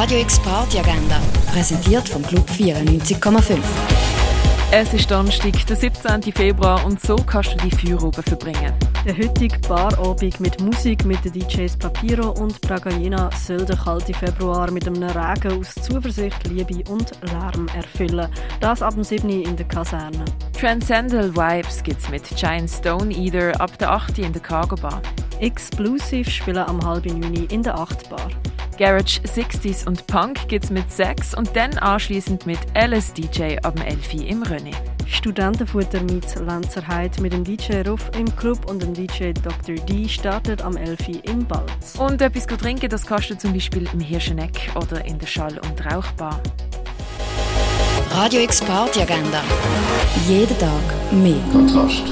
Radio X Party Agenda, präsentiert vom Club 94,5. Es ist Donnerstag, der 17. Februar und so kannst du die Feierabend verbringen. Der heutige Barabend mit Musik mit den DJs Papiro und Bragajena soll den kalten Februar mit einem Regen aus Zuversicht, Liebe und Lärm erfüllen. Das ab dem 7. in der Kaserne. Transcendental Vibes gibt's mit Giant Stone Eater ab der 8. in der Cargo Bar. Exclusive spielen am halben 9 in der 8 Bar. Garage 60s und Punk gibt's mit 6 und dann anschließend mit LSDJ ab dem 11 im René. Studentenfutter meets Lenzerheit mit dem DJ Ruff im Club und dem DJ Dr. D startet am 11 in Balz. Und etwas trinken, das kannst du zum Beispiel im Hirscheneck oder in der Schall- und Rauchbar. Radio X Party Agenda. Jeden Tag mehr. Kontrast.